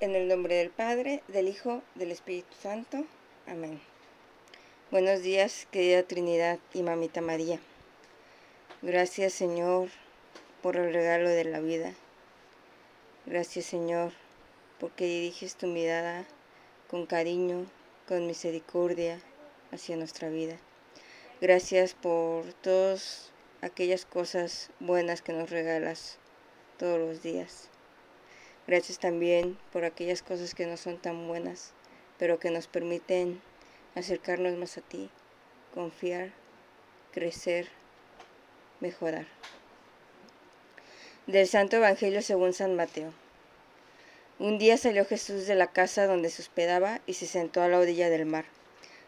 En el nombre del Padre, del Hijo, del Espíritu Santo. Amén. Buenos días, querida Trinidad y Mamita María. Gracias, Señor, por el regalo de la vida. Gracias, Señor, porque diriges tu mirada con cariño, con misericordia hacia nuestra vida. Gracias por todas aquellas cosas buenas que nos regalas todos los días. Gracias también por aquellas cosas que no son tan buenas, pero que nos permiten acercarnos más a ti, confiar, crecer, mejorar. Del Santo Evangelio según San Mateo. Un día salió Jesús de la casa donde se hospedaba y se sentó a la orilla del mar.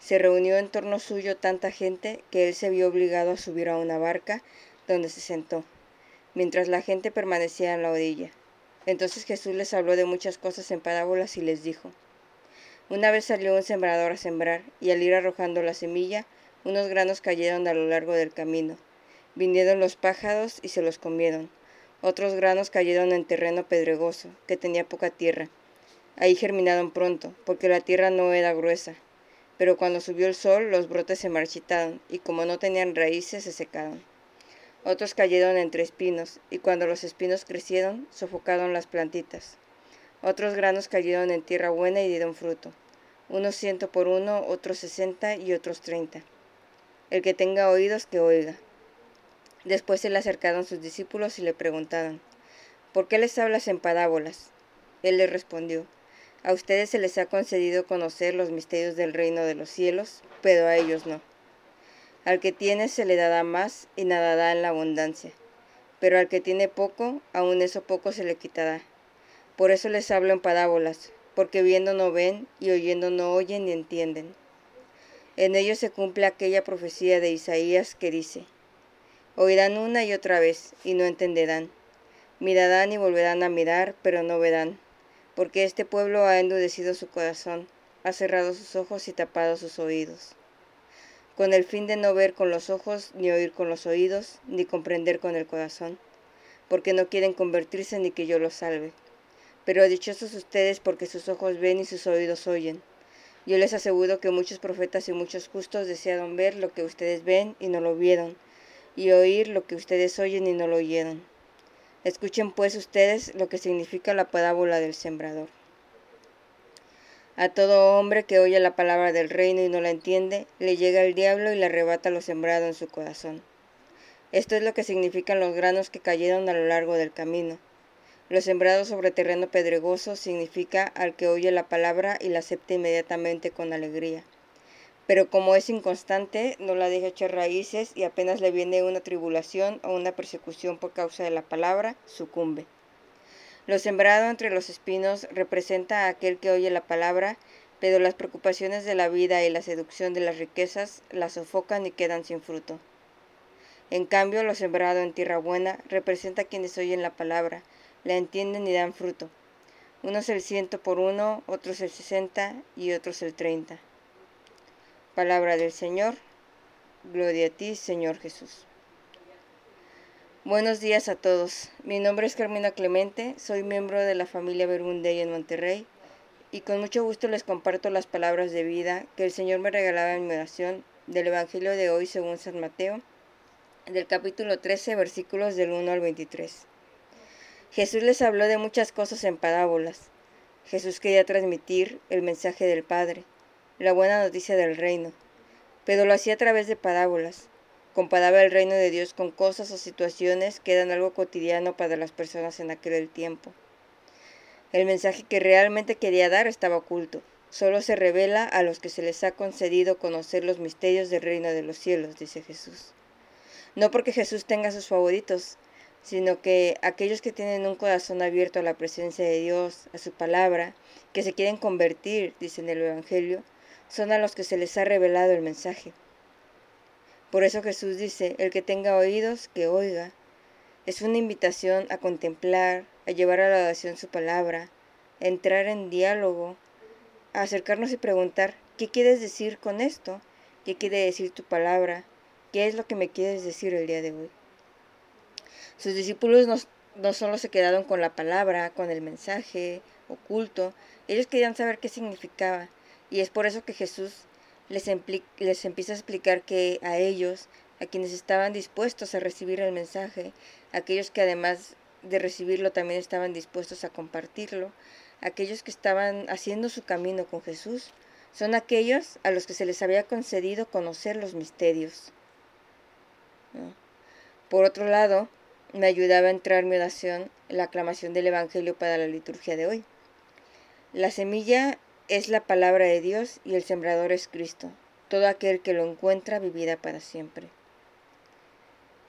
Se reunió en torno suyo tanta gente que él se vio obligado a subir a una barca donde se sentó, mientras la gente permanecía en la orilla. Entonces Jesús les habló de muchas cosas en parábolas y les dijo, Una vez salió un sembrador a sembrar, y al ir arrojando la semilla, unos granos cayeron a lo largo del camino. Vinieron los pájaros y se los comieron. Otros granos cayeron en terreno pedregoso, que tenía poca tierra. Ahí germinaron pronto, porque la tierra no era gruesa. Pero cuando subió el sol, los brotes se marchitaron, y como no tenían raíces, se secaron. Otros cayeron entre espinos, y cuando los espinos crecieron, sofocaron las plantitas. Otros granos cayeron en tierra buena y dieron fruto, unos ciento por uno, otros sesenta y otros treinta. El que tenga oídos, que oiga. Después se le acercaron sus discípulos y le preguntaron, ¿por qué les hablas en parábolas? Él les respondió, a ustedes se les ha concedido conocer los misterios del reino de los cielos, pero a ellos no. Al que tiene se le dará más y nadará en la abundancia, pero al que tiene poco, aun eso poco se le quitará. Por eso les hablo en parábolas, porque viendo no ven y oyendo no oyen ni entienden. En ellos se cumple aquella profecía de Isaías que dice, Oirán una y otra vez y no entenderán. Mirarán y volverán a mirar, pero no verán, porque este pueblo ha endurecido su corazón, ha cerrado sus ojos y tapado sus oídos con el fin de no ver con los ojos, ni oír con los oídos, ni comprender con el corazón, porque no quieren convertirse ni que yo los salve. Pero dichosos ustedes porque sus ojos ven y sus oídos oyen. Yo les aseguro que muchos profetas y muchos justos desearon ver lo que ustedes ven y no lo vieron, y oír lo que ustedes oyen y no lo oyeron. Escuchen pues ustedes lo que significa la parábola del sembrador. A todo hombre que oye la palabra del reino y no la entiende, le llega el diablo y le arrebata lo sembrado en su corazón. Esto es lo que significan los granos que cayeron a lo largo del camino. Lo sembrado sobre terreno pedregoso significa al que oye la palabra y la acepta inmediatamente con alegría. Pero como es inconstante, no la deja echar raíces y apenas le viene una tribulación o una persecución por causa de la palabra, sucumbe. Lo sembrado entre los espinos representa a aquel que oye la palabra, pero las preocupaciones de la vida y la seducción de las riquezas la sofocan y quedan sin fruto. En cambio, lo sembrado en tierra buena representa a quienes oyen la palabra, la entienden y dan fruto. Unos el ciento por uno, otros el sesenta y otros el treinta. Palabra del Señor. Gloria a ti, Señor Jesús. Buenos días a todos. Mi nombre es Carmina Clemente, soy miembro de la familia Bermundey en Monterrey y con mucho gusto les comparto las palabras de vida que el Señor me regalaba en mi oración del Evangelio de hoy según San Mateo, del capítulo 13, versículos del 1 al 23. Jesús les habló de muchas cosas en parábolas. Jesús quería transmitir el mensaje del Padre, la buena noticia del reino, pero lo hacía a través de parábolas comparaba el reino de Dios con cosas o situaciones que eran algo cotidiano para las personas en aquel tiempo. El mensaje que realmente quería dar estaba oculto. Solo se revela a los que se les ha concedido conocer los misterios del reino de los cielos, dice Jesús. No porque Jesús tenga sus favoritos, sino que aquellos que tienen un corazón abierto a la presencia de Dios, a su palabra, que se quieren convertir, dice en el Evangelio, son a los que se les ha revelado el mensaje. Por eso Jesús dice, el que tenga oídos, que oiga. Es una invitación a contemplar, a llevar a la oración su palabra, a entrar en diálogo, a acercarnos y preguntar, ¿qué quieres decir con esto? ¿Qué quiere decir tu palabra? ¿Qué es lo que me quieres decir el día de hoy? Sus discípulos no, no solo se quedaron con la palabra, con el mensaje, oculto. Ellos querían saber qué significaba. Y es por eso que Jesús les, les empieza a explicar que a ellos, a quienes estaban dispuestos a recibir el mensaje, aquellos que además de recibirlo también estaban dispuestos a compartirlo, aquellos que estaban haciendo su camino con Jesús, son aquellos a los que se les había concedido conocer los misterios. Por otro lado, me ayudaba a entrar mi oración la aclamación del Evangelio para la liturgia de hoy. La semilla es la palabra de Dios y el sembrador es Cristo. Todo aquel que lo encuentra vivirá para siempre.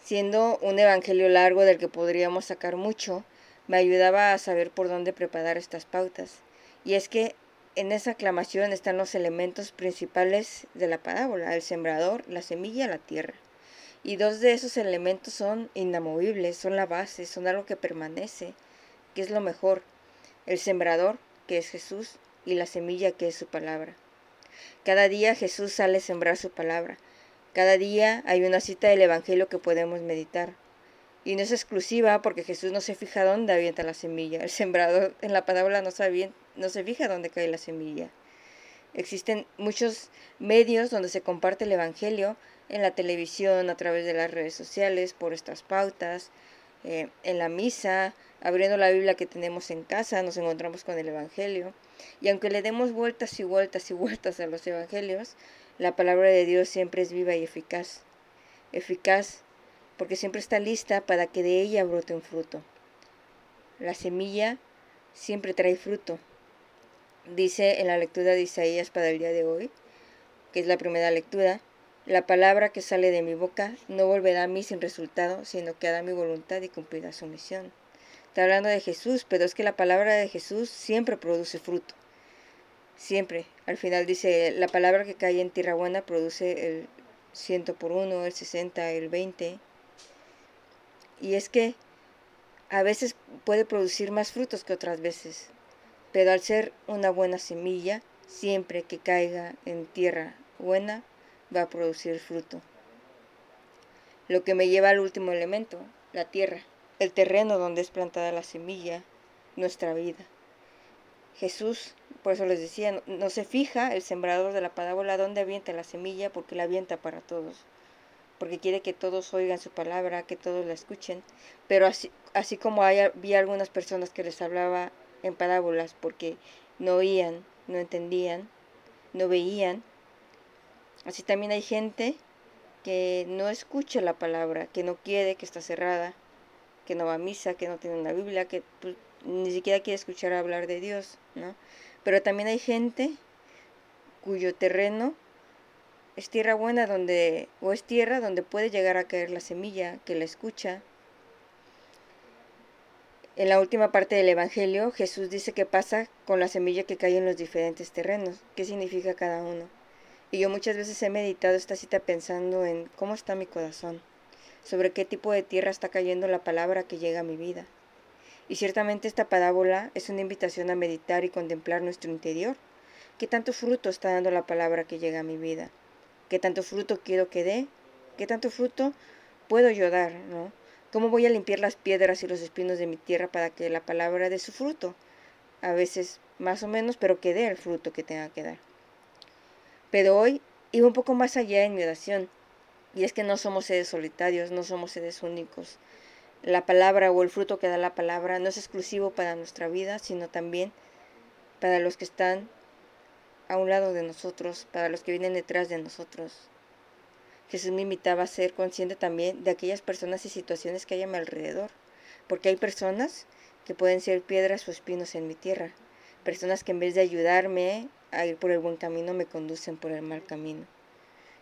Siendo un evangelio largo del que podríamos sacar mucho, me ayudaba a saber por dónde preparar estas pautas. Y es que en esa aclamación están los elementos principales de la parábola, el sembrador, la semilla, la tierra. Y dos de esos elementos son inamovibles, son la base, son algo que permanece, que es lo mejor. El sembrador, que es Jesús, y la semilla, que es su palabra. Cada día Jesús sale a sembrar su palabra. Cada día hay una cita del Evangelio que podemos meditar. Y no es exclusiva porque Jesús no se fija dónde avienta la semilla. El sembrador en la parábola no, no se fija dónde cae la semilla. Existen muchos medios donde se comparte el Evangelio, en la televisión, a través de las redes sociales, por estas pautas, eh, en la misa, abriendo la Biblia que tenemos en casa, nos encontramos con el Evangelio. Y aunque le demos vueltas y vueltas y vueltas a los Evangelios, la palabra de Dios siempre es viva y eficaz. Eficaz porque siempre está lista para que de ella brote un fruto. La semilla siempre trae fruto. Dice en la lectura de Isaías para el día de hoy, que es la primera lectura, la palabra que sale de mi boca no volverá a mí sin resultado, sino que hará mi voluntad y cumplirá su misión. Está hablando de Jesús, pero es que la palabra de Jesús siempre produce fruto. Siempre. Al final dice, la palabra que cae en tierra buena produce el ciento por uno, el sesenta, el veinte. Y es que a veces puede producir más frutos que otras veces, pero al ser una buena semilla, siempre que caiga en tierra buena, va a producir fruto. Lo que me lleva al último elemento, la tierra, el terreno donde es plantada la semilla, nuestra vida. Jesús, por eso les decía, no, se fija el sembrador de la parábola donde avienta la semilla porque la avienta para todos, porque quiere que todos oigan su palabra, que todos la escuchen, pero así, así como hay, había algunas personas que les hablaba en parábolas porque no oían, no entendían, no veían, Así también hay gente que no escucha la palabra, que no quiere, que está cerrada, que no va a misa, que no tiene una Biblia, que pues, ni siquiera quiere escuchar hablar de Dios, ¿no? Pero también hay gente cuyo terreno es tierra buena donde o es tierra donde puede llegar a caer la semilla que la escucha. En la última parte del evangelio, Jesús dice qué pasa con la semilla que cae en los diferentes terrenos, qué significa cada uno. Y yo muchas veces he meditado esta cita pensando en cómo está mi corazón, sobre qué tipo de tierra está cayendo la palabra que llega a mi vida. Y ciertamente esta parábola es una invitación a meditar y contemplar nuestro interior. ¿Qué tanto fruto está dando la palabra que llega a mi vida? ¿Qué tanto fruto quiero que dé? ¿Qué tanto fruto puedo yo dar? ¿no? ¿Cómo voy a limpiar las piedras y los espinos de mi tierra para que la palabra dé su fruto? A veces más o menos, pero que dé el fruto que tenga que dar. Pero hoy iba un poco más allá en mi oración, y es que no somos seres solitarios, no somos seres únicos. La palabra o el fruto que da la palabra no es exclusivo para nuestra vida, sino también para los que están a un lado de nosotros, para los que vienen detrás de nosotros. Jesús me invitaba a ser consciente también de aquellas personas y situaciones que hay a mi alrededor, porque hay personas que pueden ser piedras o espinos en mi tierra, personas que en vez de ayudarme a ir por el buen camino me conducen por el mal camino.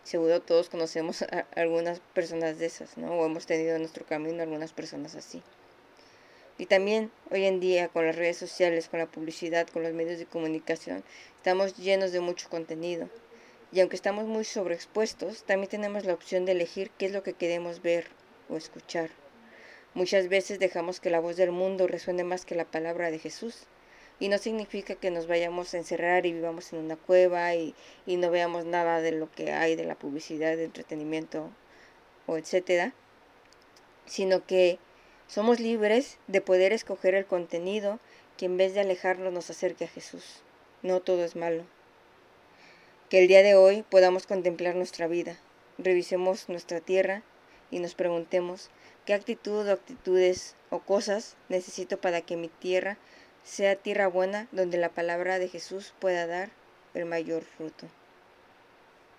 Seguro todos conocemos a algunas personas de esas, ¿no? O hemos tenido en nuestro camino algunas personas así. Y también hoy en día con las redes sociales, con la publicidad, con los medios de comunicación, estamos llenos de mucho contenido. Y aunque estamos muy sobreexpuestos, también tenemos la opción de elegir qué es lo que queremos ver o escuchar. Muchas veces dejamos que la voz del mundo resuene más que la palabra de Jesús y no significa que nos vayamos a encerrar y vivamos en una cueva y, no veamos nada de lo que hay de la publicidad, de entretenimiento o etcétera, sino que somos libres de poder escoger el contenido que en vez de alejarnos nos acerque a Jesús. No todo es malo. Que el día de hoy podamos contemplar nuestra vida, revisemos nuestra tierra y nos preguntemos qué actitud o actitudes o cosas necesito para que mi tierra sea tierra buena donde la palabra de Jesús pueda dar el mayor fruto.